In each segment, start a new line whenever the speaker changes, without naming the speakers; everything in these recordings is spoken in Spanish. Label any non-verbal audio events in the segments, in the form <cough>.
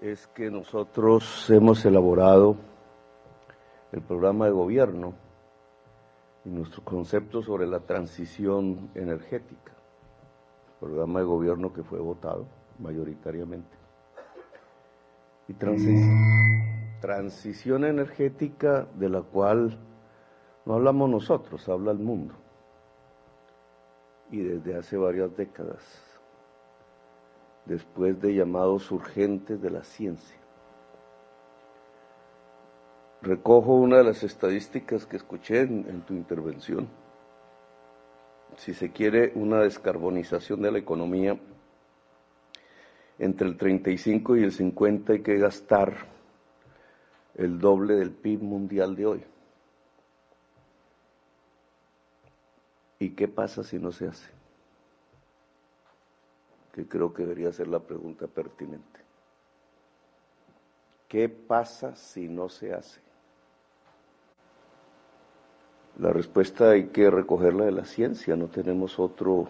es que nosotros hemos elaborado el programa de gobierno y nuestro concepto sobre la transición energética, programa de gobierno que fue votado mayoritariamente. Y transición energética de la cual no hablamos nosotros, habla el mundo. Y desde hace varias décadas, después de llamados urgentes de la ciencia. Recojo una de las estadísticas que escuché en, tu intervención. Si se quiere una descarbonización de la economía, entre el 35 y el 50 hay que gastar el doble del PIB mundial de hoy. ¿Y qué pasa si no se hace? Que creo que debería ser la pregunta pertinente. ¿Qué pasa si no se hace? La respuesta hay que recogerla de la ciencia, no tenemos otro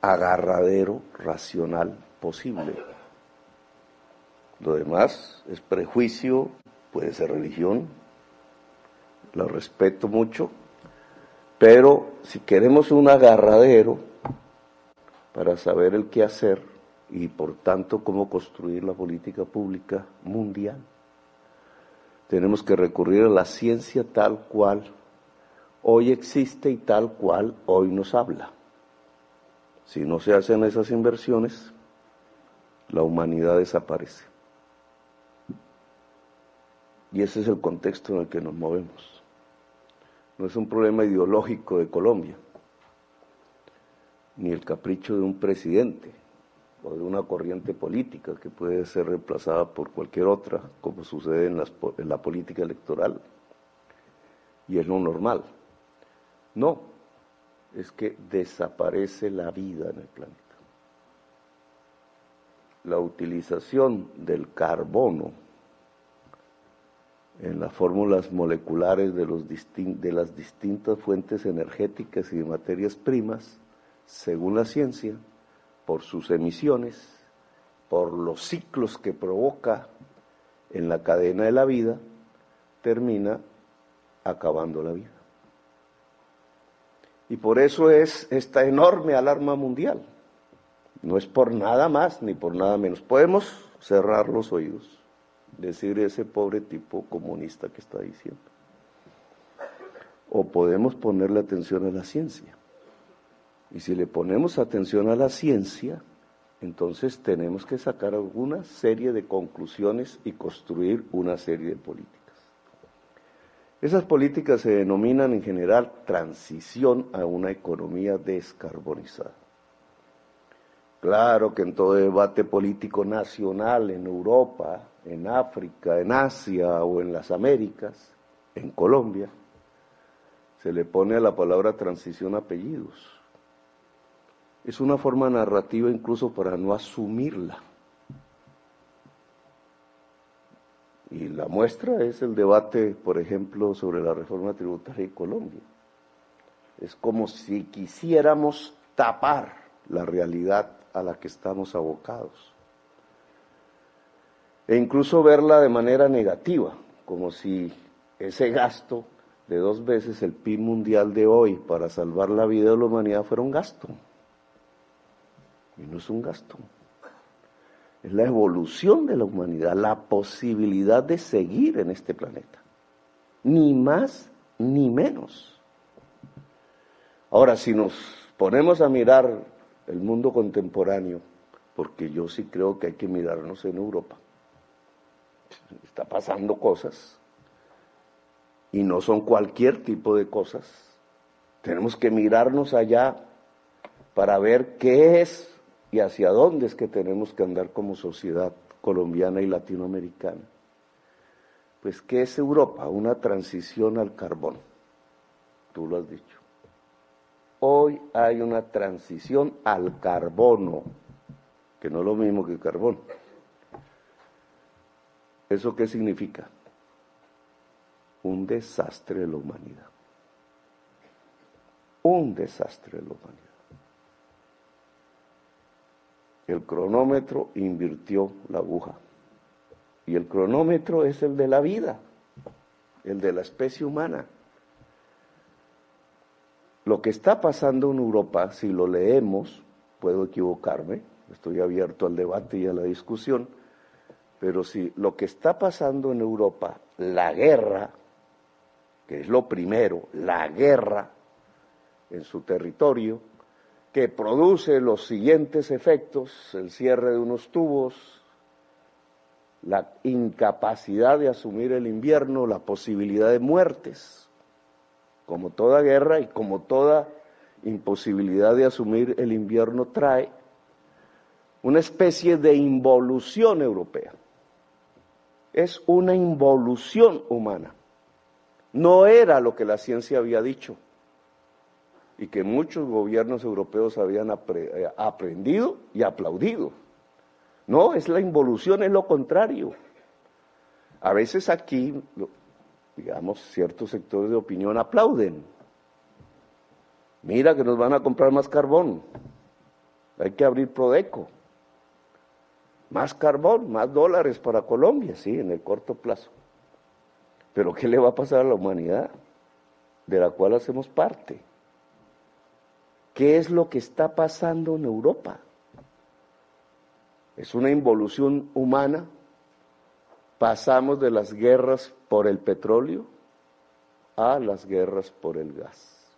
agarradero racional posible. Lo demás es prejuicio, puede ser religión, la respeto mucho, pero si queremos un agarradero para saber el qué hacer y por tanto cómo construir la política pública mundial, tenemos que recurrir a la ciencia tal cual hoy existe y tal cual hoy nos habla. Si no se hacen esas inversiones, la humanidad desaparece. Y ese es el contexto en el que nos movemos no es un problema ideológico de Colombia, ni el capricho de un presidente o de una corriente política que puede ser reemplazada por cualquier otra, como sucede en, en la política electoral, y es lo normal. No, es que desaparece la vida en el planeta. La utilización del carbono en las fórmulas moleculares de, los de las distintas fuentes energéticas y de materias primas, según la ciencia, por sus emisiones, por los ciclos que provoca en la cadena de la vida, termina acabando la vida. Y por eso es esta enorme alarma mundial. No es por nada más ni por nada menos. Podemos cerrar los oídos decir ese pobre tipo comunista que está diciendo. O podemos ponerle atención a la ciencia. Y si le ponemos atención a la ciencia, entonces tenemos que sacar alguna serie de conclusiones y construir una serie de políticas. Esas políticas se denominan en general transición a una economía descarbonizada. Claro que en todo debate político nacional en Europa, en África, en Asia o en las Américas, en Colombia, se le pone a la palabra transición apellidos. Es una forma narrativa incluso para no asumirla. Y la muestra es el debate, por ejemplo, sobre la reforma tributaria en Colombia. Es como si quisiéramos tapar la realidad a la que estamos abocados e incluso verla de manera negativa, como si ese gasto de dos veces el PIB mundial de hoy para salvar la vida de la humanidad fuera un gasto. Y no es un gasto. Es la evolución de la humanidad, la posibilidad de seguir en este planeta. Ni más ni menos. Ahora, si nos ponemos a mirar el mundo contemporáneo, porque yo sí creo que hay que mirarnos en Europa, está pasando cosas y no son cualquier tipo de cosas. Tenemos que mirarnos allá para ver qué es y hacia dónde es que tenemos que andar como sociedad colombiana y latinoamericana. Pues, ¿qué es Europa? Una transición al carbón. Tú lo has dicho. Hoy hay una transición al carbono, que no es lo mismo que carbón. ¿Eso qué significa? Un desastre de la humanidad. Un desastre de la humanidad. El cronómetro invirtió la aguja. Y el cronómetro es el de la vida, el de la especie humana. Lo que está pasando en Europa, si lo leemos, puedo equivocarme, estoy abierto al debate y a la discusión, pero si lo que está pasando en Europa, la guerra, que es lo primero, la guerra en su territorio, que produce los siguientes efectos, el cierre de unos tubos, la incapacidad de asumir el invierno, la posibilidad de muertes, como toda guerra y como toda imposibilidad de asumir el invierno trae una especie de involución europea. Es una involución humana. No era lo que la ciencia había dicho y que muchos gobiernos europeos habían eh, aprendido y aplaudido. No, es la involución, es lo contrario. A veces aquí, digamos, ciertos sectores de opinión aplauden. Mira que nos van a comprar más carbón. Hay que abrir Prodeco. Más carbón, más dólares para Colombia, sí, en el corto plazo. Pero ¿qué le va a pasar a la humanidad de la cual hacemos parte? ¿Qué es lo que está pasando en Europa? Es una involución humana. Pasamos de las guerras por el petróleo a las guerras por el gas.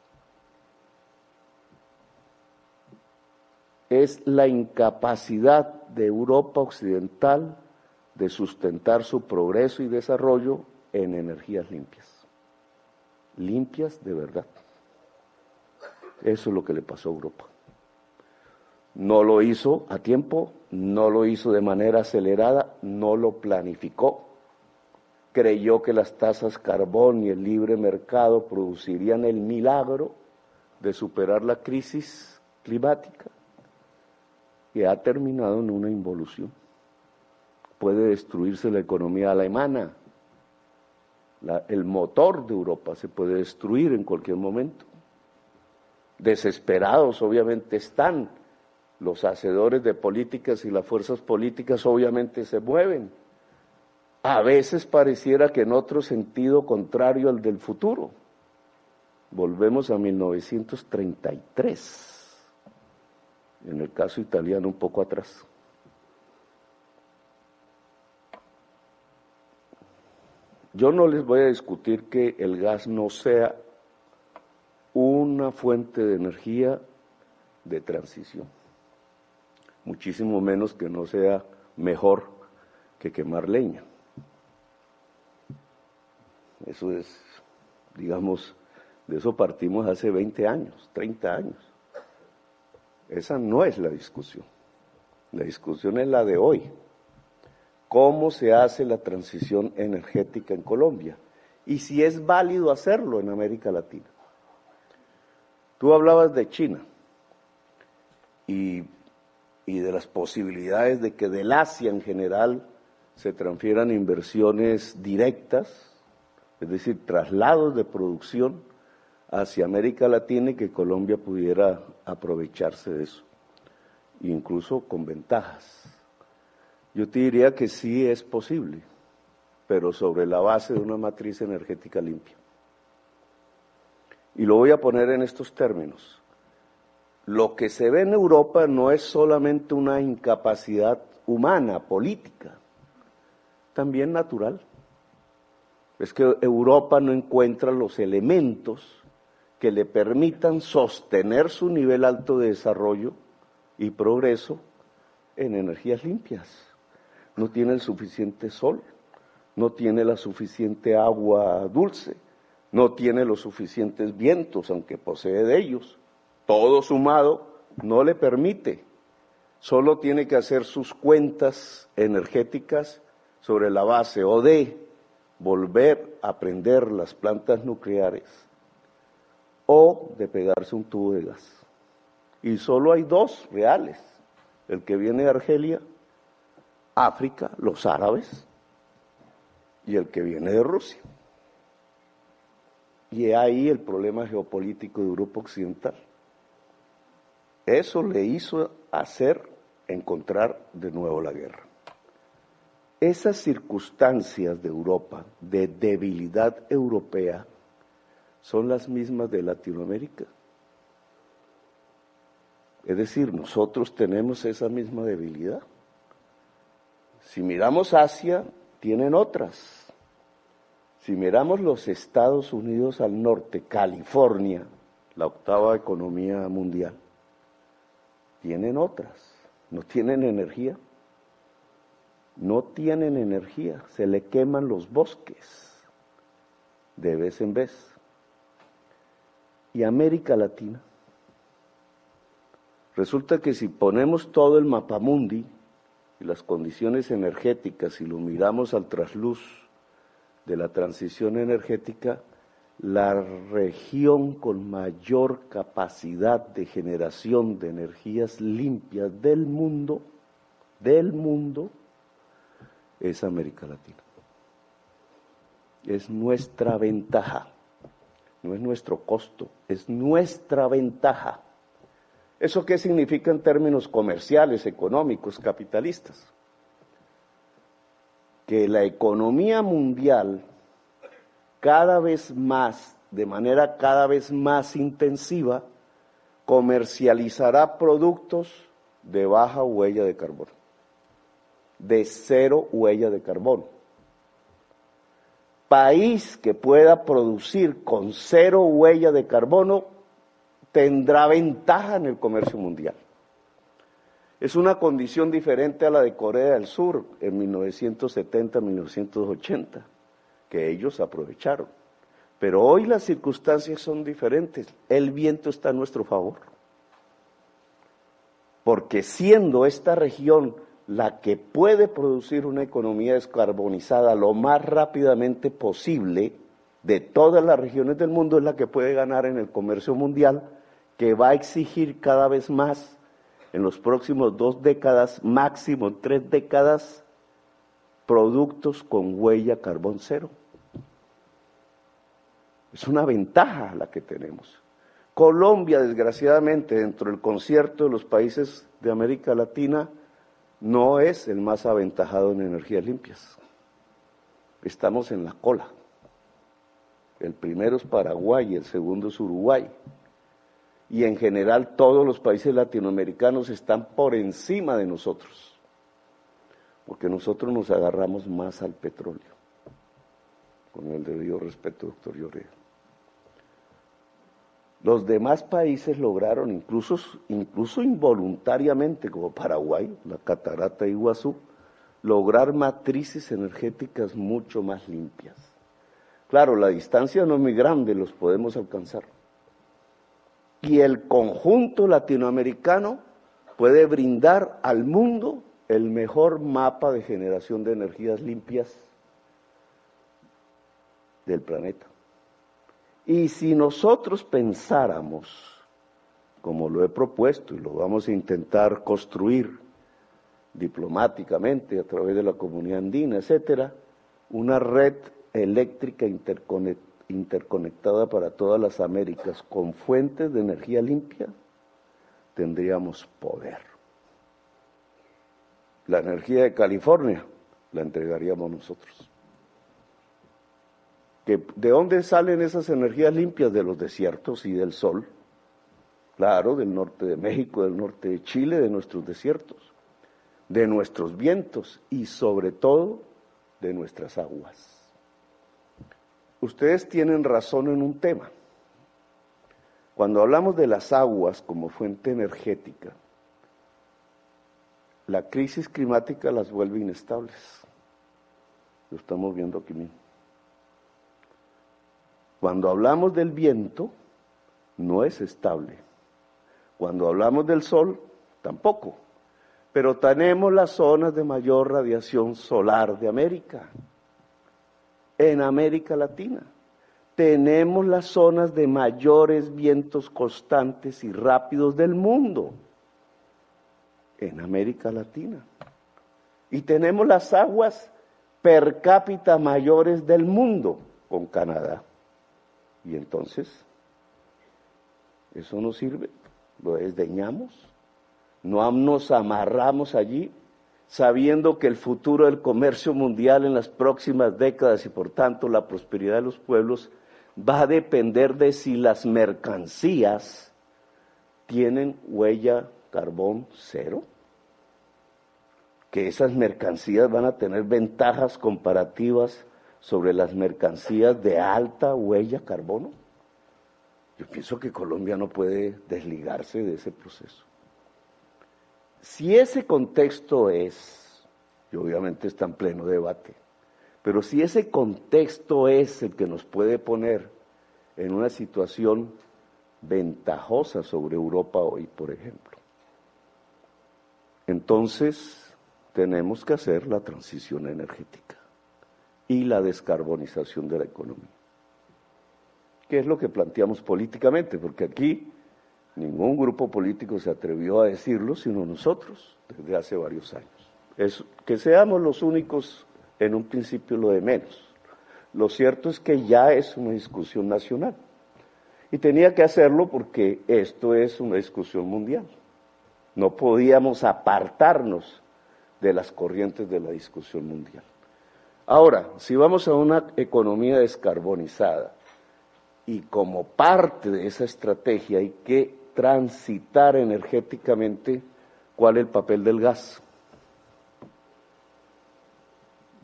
Es la incapacidad de Europa Occidental de sustentar su progreso y desarrollo en energías limpias. Limpias de verdad. Eso es lo que le pasó a Europa. No lo hizo a tiempo, no lo hizo de manera acelerada, no lo planificó. Creyó que las tasas carbón y el libre mercado producirían el milagro de superar la crisis climática que ha terminado en una involución. Puede destruirse la economía alemana, el motor de Europa se puede destruir en cualquier momento. Desesperados obviamente están los hacedores de políticas y las fuerzas políticas obviamente se mueven. A veces pareciera que en otro sentido contrario al del futuro. Volvemos a 1933, en el caso italiano un poco atrás. Yo no les voy a discutir que el gas no sea una fuente de energía de transición, muchísimo menos que no sea mejor que quemar leña. Eso es, digamos, de eso partimos hace 20 años, 30 años. Esa no es la discusión. La discusión es la de hoy cómo se hace la transición energética en Colombia y si es válido hacerlo en América Latina. Tú hablabas de China y, de las posibilidades de que del Asia en general se transfieran inversiones directas, es decir, traslados de producción hacia América Latina y que Colombia pudiera aprovecharse de eso, incluso con ventajas. Yo te diría que sí es posible, pero sobre la base de una matriz energética limpia. Y lo voy a poner en estos términos. Lo que se ve en Europa no es solamente una incapacidad humana, política, también natural. Es que Europa no encuentra los elementos que le permitan sostener su nivel alto de desarrollo y progreso en energías limpias no tiene el suficiente sol, no tiene la suficiente agua dulce, no tiene los suficientes vientos, aunque posee de ellos. Todo sumado no le permite. Solo tiene que hacer sus cuentas energéticas sobre la base o de volver a prender las plantas nucleares o de pegarse un tubo de gas. Y solo hay dos reales, el que viene de Argelia África, los árabes y el que viene de Rusia. Y ahí el problema geopolítico de Europa Occidental. Eso le hizo hacer encontrar de nuevo la guerra. Esas circunstancias de Europa, de debilidad europea, son las mismas de Latinoamérica. Es decir, nosotros tenemos esa misma debilidad. Si miramos Asia, tienen otras. Si miramos los Estados Unidos al norte, California, la octava economía mundial, tienen otras. No tienen energía no tienen energía, se le queman los bosques de vez en vez. Y América Latina. Resulta que si ponemos todo el mapamundi y las condiciones energéticas y lo miramos al trasluz de la transición energética, la región con mayor capacidad de generación de energías limpias del mundo, del mundo, es América Latina. Es nuestra ventaja, no es nuestro costo, es nuestra ventaja. ¿Eso qué significa en términos comerciales, económicos, capitalistas? Que la economía mundial cada vez más, de manera cada vez más intensiva, comercializará productos de baja huella de carbono de cero huella de carbono. País que pueda producir con cero huella de carbono tendrá ventaja en el comercio mundial. Es una condición diferente a la de Corea del Sur en 1970-1980, que ellos aprovecharon. Pero hoy las circunstancias son diferentes. El viento está a nuestro favor. Porque siendo esta región la que puede producir una economía descarbonizada lo más rápidamente posible de todas las regiones del mundo es la que puede ganar en el comercio mundial, que va a exigir cada vez más en los próximos dos décadas, máximo tres décadas, productos con huella carbón cero. Es una ventaja la que tenemos. Colombia, desgraciadamente, dentro del concierto de los países de América Latina, no es el más aventajado en energías limpias. Estamos en la cola. El primero es Paraguay el segundo es Uruguay. Y en general todos los países latinoamericanos están por encima de nosotros, porque nosotros nos agarramos más al petróleo, con el debido respeto, doctor Lloreda. Los demás países lograron, incluso, incluso involuntariamente, como Paraguay, la catarata Iguazú, lograr matrices energéticas mucho más limpias. Claro, la distancia no es muy grande, los podemos alcanzar. Y el conjunto latinoamericano puede brindar al mundo el mejor mapa de generación de energías limpias del planeta. Y si nosotros pensáramos, como lo he propuesto y lo vamos a intentar construir diplomáticamente a través de la comunidad andina, etcétera, una red eléctrica interconectada para todas las Américas con fuentes de energía limpia, tendríamos poder. La energía de California la entregaríamos nosotros. ¿De dónde salen esas energías limpias? De los desiertos y del sol. Claro, del norte de México, del norte de Chile, de nuestros desiertos, de nuestros vientos y sobre todo de nuestras aguas. Ustedes tienen razón en un tema. Cuando hablamos de las aguas como fuente energética, la crisis climática las vuelve inestables. Lo estamos viendo aquí mismo. Cuando hablamos del viento, no es estable. Cuando hablamos del sol, tampoco. Pero tenemos las zonas de mayor radiación solar de América, en América Latina. Tenemos las zonas de mayores vientos constantes y rápidos del mundo, en América Latina. Y tenemos las aguas per cápita mayores del mundo, con Canadá. Y entonces, eso no sirve, lo desdeñamos, no nos amarramos allí sabiendo que el futuro del comercio mundial en las próximas décadas y por tanto la prosperidad de los pueblos va a depender de si las mercancías tienen huella carbón cero, que esas mercancías van a tener ventajas comparativas sobre las mercancías de alta huella carbono. Yo pienso que Colombia no puede desligarse de ese proceso. Si ese contexto es, y obviamente está en pleno debate, pero si ese contexto es el que nos puede poner en una situación ventajosa sobre Europa hoy, por ejemplo, entonces tenemos que hacer la transición energética y la descarbonización de la economía. ¿Qué es lo que planteamos políticamente? Porque aquí Ningún grupo político se atrevió a decirlo, sino nosotros, desde hace varios años. Es, que seamos los únicos, en un principio, lo de menos. Lo cierto es que ya es una discusión nacional. Y tenía que hacerlo porque esto es una discusión mundial. No podíamos apartarnos de las corrientes de la discusión mundial. Ahora, si vamos a una economía descarbonizada y como parte de esa estrategia hay que transitar energéticamente cuál es el papel del gas,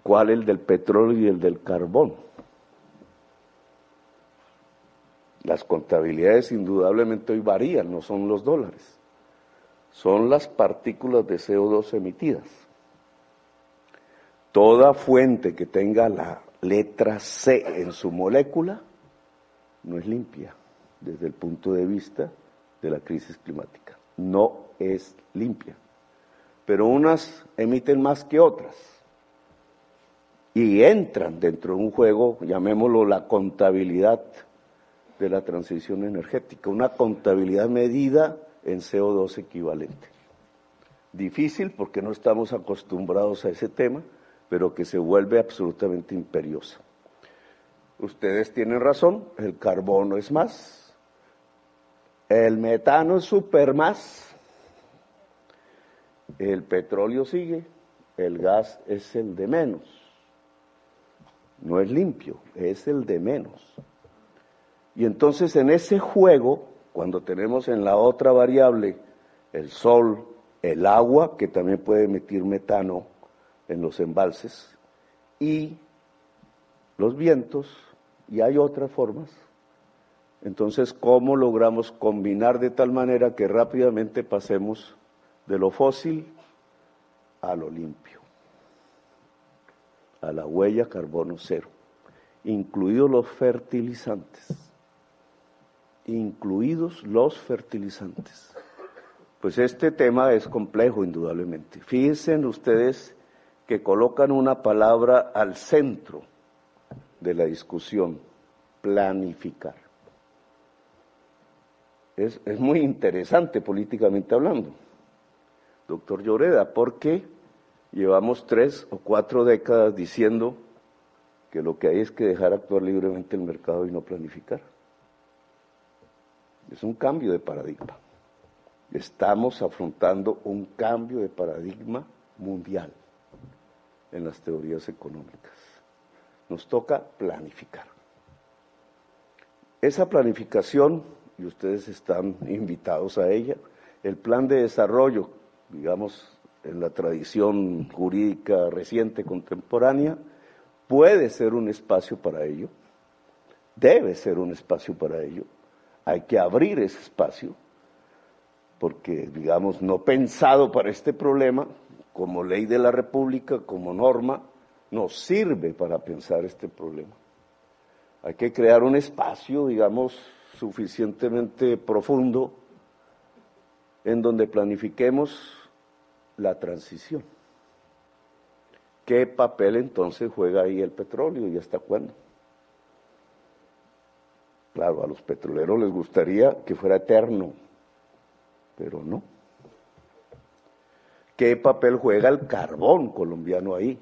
cuál es el del petróleo y el del carbón. Las contabilidades indudablemente hoy varían, no son los dólares, son las partículas de CO2 emitidas. Toda fuente que tenga la letra C en su molécula no es limpia desde el punto de vista de la crisis climática. No es limpia. Pero unas emiten más que otras. Y entran dentro de un juego, llamémoslo la contabilidad de la transición energética, una contabilidad medida en CO2 equivalente. Difícil porque no estamos acostumbrados a ese tema, pero que se vuelve absolutamente imperiosa. Ustedes tienen razón, el carbono es más, el metano es super más. El petróleo sigue. El gas es el de menos. No es limpio, es el de menos. Y entonces en ese juego, cuando tenemos en la otra variable el sol, el agua, que también puede emitir metano en los embalses, y los vientos, y hay otras formas, entonces, ¿cómo logramos combinar de tal manera que rápidamente pasemos de lo fósil a lo limpio? A la huella carbono cero, incluidos los fertilizantes. Incluidos los fertilizantes. Pues este tema es complejo, indudablemente. Fíjense ustedes que colocan una palabra al centro de la discusión, planificar es, muy interesante políticamente hablando, doctor Lloreda, porque llevamos tres o cuatro décadas diciendo que lo que hay es que dejar actuar libremente el mercado y no planificar. Es un cambio de paradigma. Estamos afrontando un cambio de paradigma mundial en las teorías económicas. Nos toca planificar. Esa planificación y ustedes están <laughs> invitados a ella. El plan de desarrollo, digamos, en la tradición jurídica reciente, contemporánea, puede ser un espacio para ello, debe ser un espacio para ello. Hay que abrir ese espacio, porque, digamos, no pensado para este problema, como ley de la República, como norma, nos sirve para pensar este problema. Hay que crear un espacio, digamos, suficientemente profundo en donde planifiquemos la transición. ¿Qué papel entonces juega ahí el petróleo y hasta cuándo? Claro, a los petroleros les gustaría que fuera eterno, pero no. ¿Qué papel juega el carbón colombiano ahí?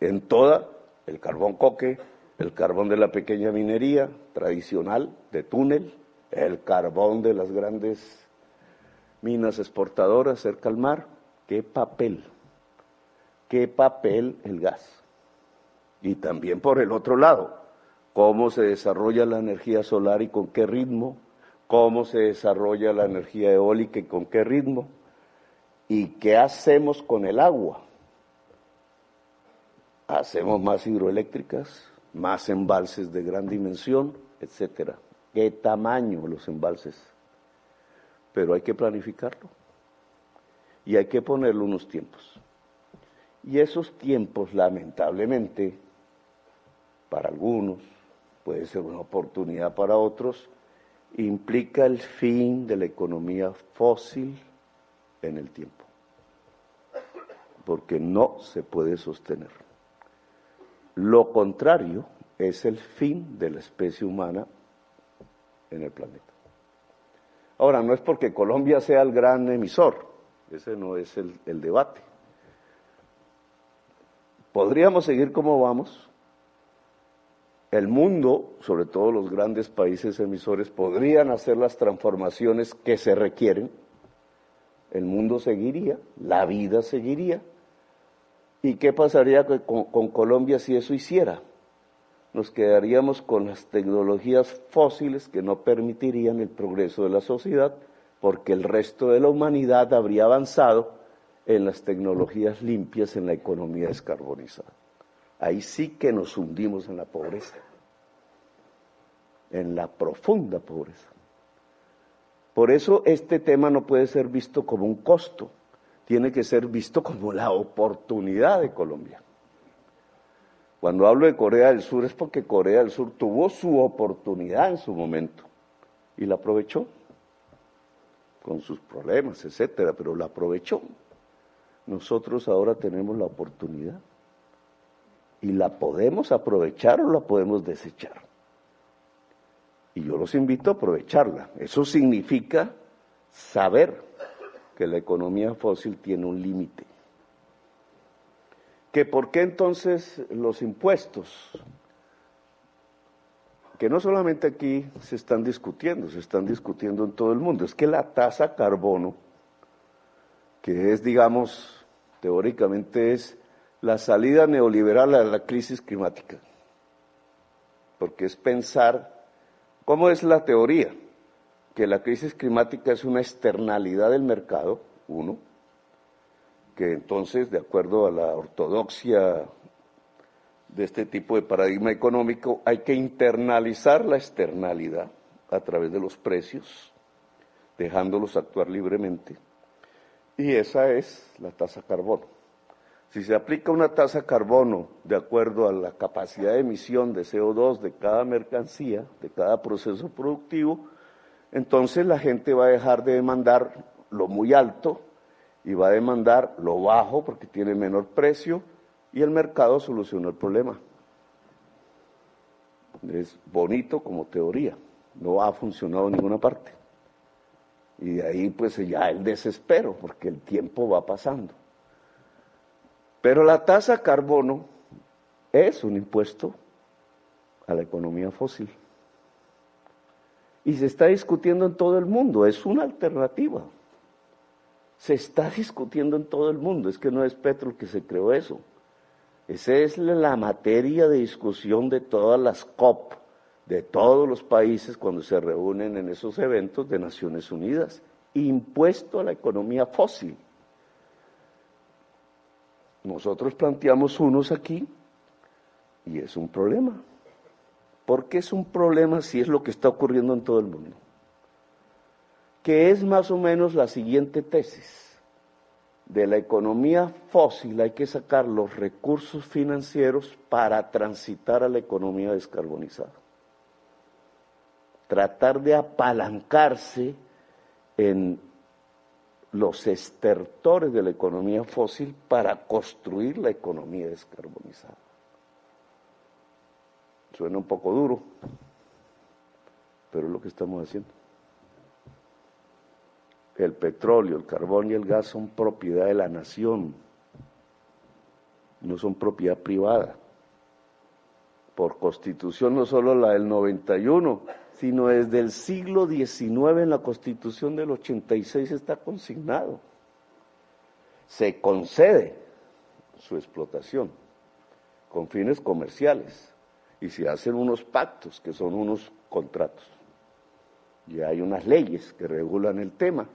En toda, el carbón coque, el carbón de la pequeña minería tradicional de túnel, el carbón de las grandes minas exportadoras cerca al mar, qué papel. qué papel el gas. Y también por el otro lado, cómo se desarrolla la energía solar y con qué ritmo, cómo se desarrolla la energía eólica y con qué ritmo, y qué hacemos con el agua. Hacemos más hidroeléctricas, más embalses de gran dimensión, etcétera. ¿Qué tamaño los embalses? Pero hay que planificarlo y hay que ponerle unos tiempos. Y esos tiempos, lamentablemente, para algunos, puede ser una oportunidad para otros, implica el fin de la economía fósil en el tiempo, porque no se puede sostener. Lo contrario es el fin de la especie humana en el planeta. Ahora, no es porque Colombia sea el gran emisor, ese no es el, debate. Podríamos seguir como vamos, el mundo, sobre todo los grandes países emisores, podrían hacer las transformaciones que se requieren, el mundo seguiría, la vida seguiría. ¿Y qué pasaría con, con, Colombia si eso hiciera? Nos quedaríamos con las tecnologías fósiles que no permitirían el progreso de la sociedad, porque el resto de la humanidad habría avanzado en las tecnologías limpias, en la economía descarbonizada ahí sí que nos hundimos en la pobreza, en la profunda pobreza. Por eso este tema no puede ser visto como un costo, tiene que ser visto como la oportunidad de Colombia. Cuando hablo de Corea del Sur es porque Corea del Sur tuvo su oportunidad en su momento y la aprovechó con sus problemas, etcétera, pero la aprovechó. Nosotros ahora tenemos la oportunidad y la podemos aprovechar o la podemos desechar. Y yo los invito a aprovecharla. Eso significa saber que la economía fósil tiene un límite. ¿Que por qué entonces los impuestos? Que no solamente aquí se están discutiendo, se están discutiendo en todo el mundo. Es que la tasa carbono, que es, digamos, teóricamente es la salida neoliberal a la crisis climática, porque es pensar, ¿cómo es la teoría? Que la crisis climática es una externalidad del mercado, uno, que entonces, de acuerdo a la ortodoxia de este tipo de paradigma económico, hay que internalizar la externalidad a través de los precios, dejándolos actuar libremente. Y esa es la tasa carbono. Si se aplica una tasa carbono de acuerdo a la capacidad de emisión de CO2 de cada mercancía, de cada proceso productivo, entonces la gente va a dejar de demandar lo muy alto y va a demandar lo bajo porque tiene menor precio y el mercado soluciona el problema. Es bonito como teoría, no ha funcionado en ninguna parte. Y de ahí pues ya el desespero porque el tiempo va pasando. Pero la tasa carbono es un impuesto a la economía fósil. Y se está discutiendo en todo el mundo, es una alternativa. Se está discutiendo en todo el mundo, es que no es Petro que se creó eso. Esa es la materia de discusión de todas las COP, de todos los países cuando se reúnen en esos eventos de Naciones Unidas. Impuesto a la economía fósil. Nosotros planteamos unos aquí y es un problema. ¿Por qué es un problema si es lo que está ocurriendo en todo el mundo? Que es más o menos la siguiente tesis. De la economía fósil hay que sacar los recursos financieros para transitar a la economía descarbonizada. Tratar de apalancarse en los estertores de la economía fósil para construir la economía descarbonizada. Suena un poco duro, pero es lo que estamos haciendo. El petróleo, el carbón y el gas son propiedad de la nación, no son propiedad privada. Por constitución, no solo la del 91, sino desde el siglo XIX en la Constitución del 86 está consignado. Se concede su explotación con fines comerciales y se hacen unos pactos que son unos contratos. Y hay unas leyes que regulan el tema,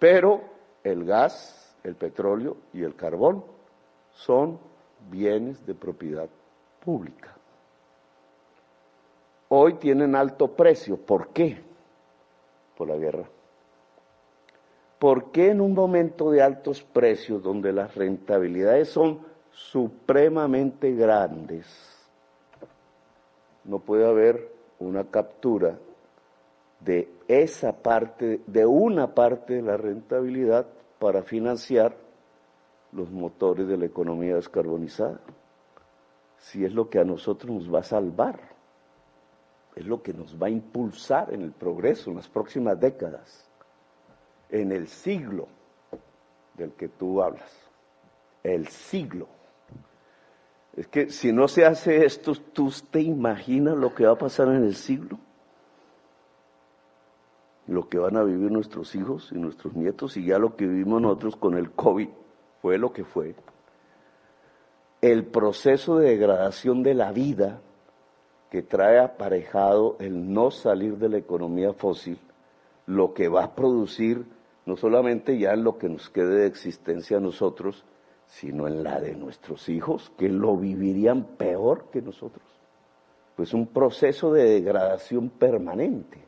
pero el gas, el petróleo y el carbón son bienes de propiedad pública. Hoy tienen alto precio. ¿Por qué? Por la guerra. ¿Por qué en un momento de altos precios, donde las rentabilidades son supremamente grandes, no puede haber una captura de esa parte, de una parte de la rentabilidad para financiar los motores de la economía descarbonizada? Si es lo que a nosotros nos va a salvar, es lo que nos va a impulsar en el progreso en las próximas décadas en el siglo del que tú hablas. El siglo. Es que si no se hace esto, ¿tú te imaginas lo que va a pasar en el siglo? Lo que van a vivir nuestros hijos y nuestros nietos y ya lo que vivimos nosotros con el COVID fue lo que fue. El proceso de degradación de la vida que trae aparejado el no salir de la economía fósil, lo que va a producir no solamente ya en lo que nos quede de existencia a nosotros, sino en la de nuestros hijos, que lo vivirían peor que nosotros. Pues un proceso de degradación permanente.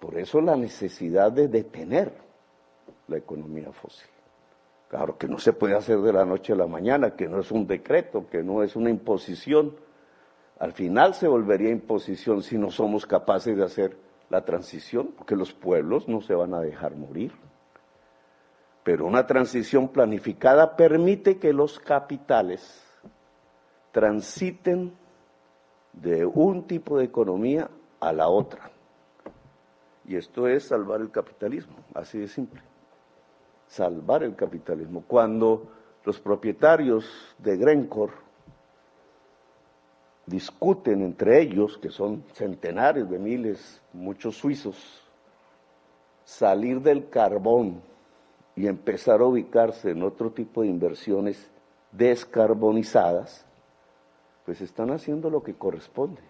Por eso la necesidad de detener la economía fósil. Claro que no se puede hacer de la noche a la mañana, que no es un decreto, que no es una imposición. Al final se volvería imposición si no somos capaces de hacer la transición, porque los pueblos no se van a dejar morir. Pero una transición planificada permite que los capitales transiten de un tipo de economía a la otra. Y esto es salvar el capitalismo, así de simple. Salvar el capitalismo. Cuando los propietarios de Grencore discuten entre ellos, que son centenares de miles, muchos suizos, salir del carbón y empezar a ubicarse en otro tipo de inversiones descarbonizadas, pues están haciendo lo que corresponde.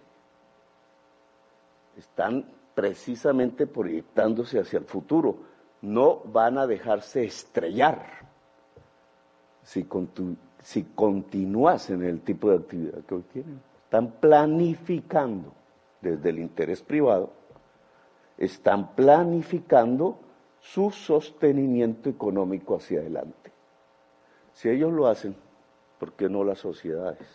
Están precisamente proyectándose hacia el futuro. No van a dejarse estrellar si, continúas en el tipo de actividad que hoy tienen están planificando desde el interés privado, están planificando su sostenimiento económico hacia adelante. Si ellos lo hacen, ¿por qué no las sociedades?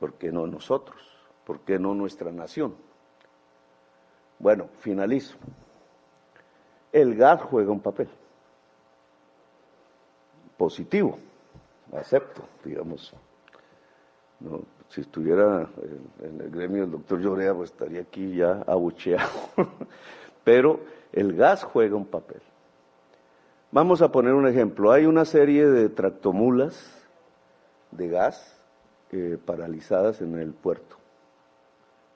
¿Por qué no nosotros? ¿Por qué no nuestra nación? Bueno, finalizo. El gas juega un papel positivo, acepto, digamos. No, si estuviera en, el gremio del doctor Llorea, pues estaría aquí ya abucheado. <laughs> Pero el gas juega un papel. Vamos a poner un ejemplo. Hay una serie de tractomulas de gas eh, paralizadas en el puerto.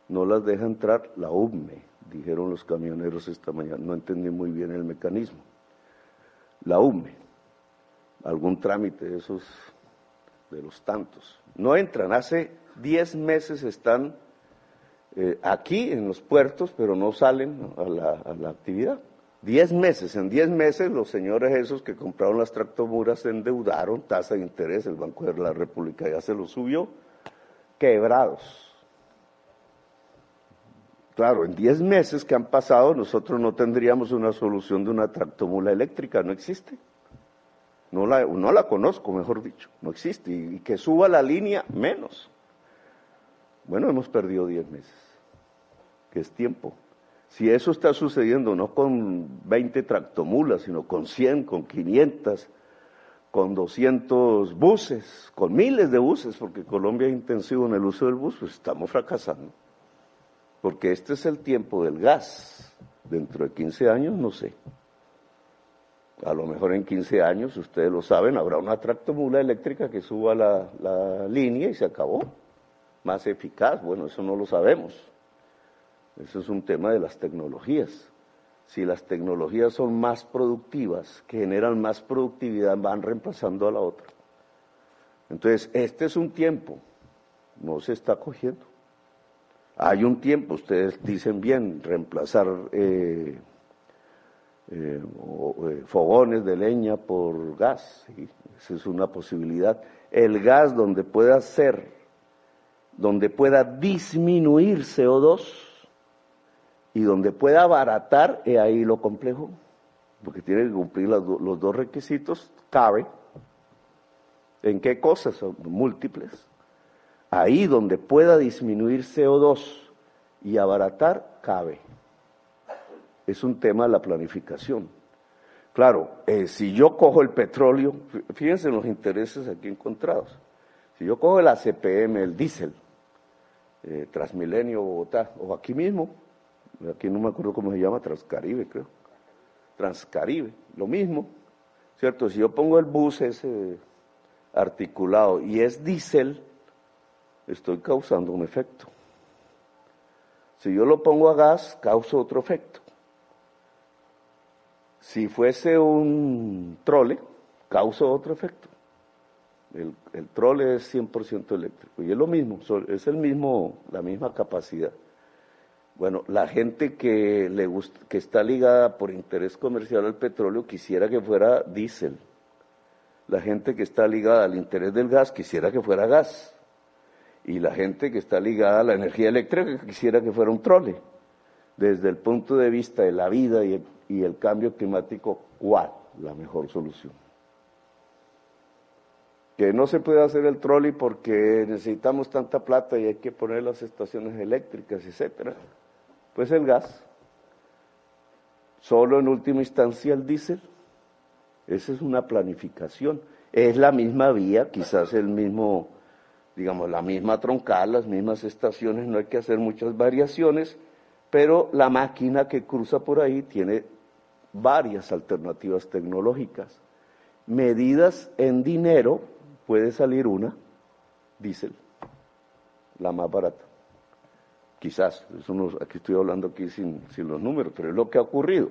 No las deja entrar la UME, dijeron los camioneros esta mañana. No entendí muy bien el mecanismo. La UME, algún trámite de esos, de los tantos. No entran. Hace 10 meses están eh, aquí en los puertos, pero no salen a la, actividad. 10 meses, en 10 meses los señores esos que compraron las tractomuras se endeudaron, tasa de interés, el Banco de la República ya se lo subió, quebrados. Claro, en 10 meses que han pasado nosotros no tendríamos una solución de una tractomula eléctrica, no existe. No la, no la conozco, mejor dicho, no existe. y que suba la línea, menos. Bueno, hemos perdido 10 meses, que es tiempo. Si eso está sucediendo no con 20 tractomulas, sino con 100, con 500, con 200 buses, con miles de buses, porque Colombia es intensivo en el uso del bus, pues estamos fracasando. Porque este es el tiempo del gas. Dentro de 15 años, no sé. A lo mejor en 15 años, ustedes lo saben, habrá una tractomula eléctrica que suba la, la línea y se acabó más eficaz. Bueno, eso no lo sabemos. Eso es un tema de las tecnologías. Si las tecnologías son más productivas, que generan más productividad, van reemplazando a la otra. Entonces, este es un tiempo, no se está cogiendo. Hay un tiempo, ustedes dicen bien, reemplazar eh, eh, eh, fogones de leña por gas, esa es una posibilidad. El gas donde pueda ser, donde pueda disminuir CO2 y donde pueda abaratar, es ahí lo complejo, porque tiene que cumplir los dos requisitos, cabe. ¿En qué cosas? Son múltiples. Ahí donde pueda disminuir CO2 y abaratar, cabe es un tema de la planificación. Claro, eh, si yo cojo el petróleo, fíjense en los intereses aquí encontrados. Si yo cojo el ACPM, el diésel, eh, Transmilenio Bogotá, o aquí mismo, aquí no me acuerdo cómo se llama, Transcaribe creo, Transcaribe, lo mismo, ¿cierto? Si yo pongo el bus ese articulado y es diésel, estoy causando un efecto. Si yo lo pongo a gas, causo otro efecto. Si fuese un trole, causa otro efecto. El, trole es 100% eléctrico y es lo mismo, es el mismo, la misma capacidad. Bueno, la gente que, le que está ligada por interés comercial al petróleo quisiera que fuera diésel. La gente que está ligada al interés del gas quisiera que fuera gas. Y la gente que está ligada a la energía eléctrica quisiera que fuera un trole. Desde el punto de vista de la vida y el y el cambio climático, ¿cuál la mejor solución? Que no se puede hacer el trolley porque necesitamos tanta plata y hay que poner las estaciones eléctricas, etcétera. Pues el gas, solo en última instancia el diésel. Esa es una planificación. Es la misma vía, quizás el mismo, digamos, la misma troncal, las mismas estaciones, no hay que hacer muchas variaciones, pero la máquina que cruza por ahí tiene varias alternativas tecnológicas. Medidas en dinero, puede salir una, diésel, la más barata. Quizás, aquí estoy hablando aquí sin, sin los números, pero es lo que ha ocurrido.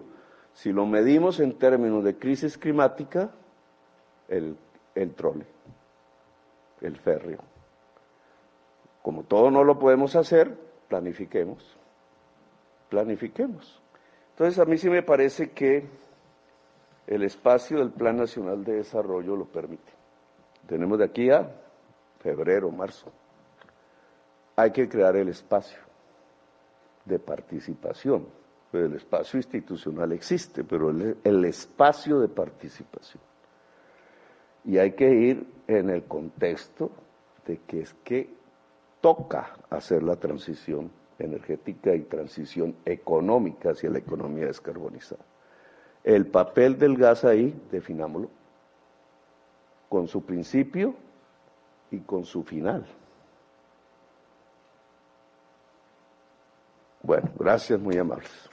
Si lo medimos en términos de crisis climática, el, el trole, el férreo. Como todo no lo podemos hacer, planifiquemos. Planifiquemos. Entonces a mí sí me parece que el espacio del Plan Nacional de Desarrollo lo permite. Tenemos de aquí a febrero, marzo. Hay que crear el espacio de participación. el espacio institucional existe, pero el, el espacio de participación. Y hay que ir en el contexto de que es que toca hacer la transición energética y transición económica hacia la economía descarbonizada. El papel del gas ahí, definámoslo, con su principio y con su final. Bueno, gracias, muy amables.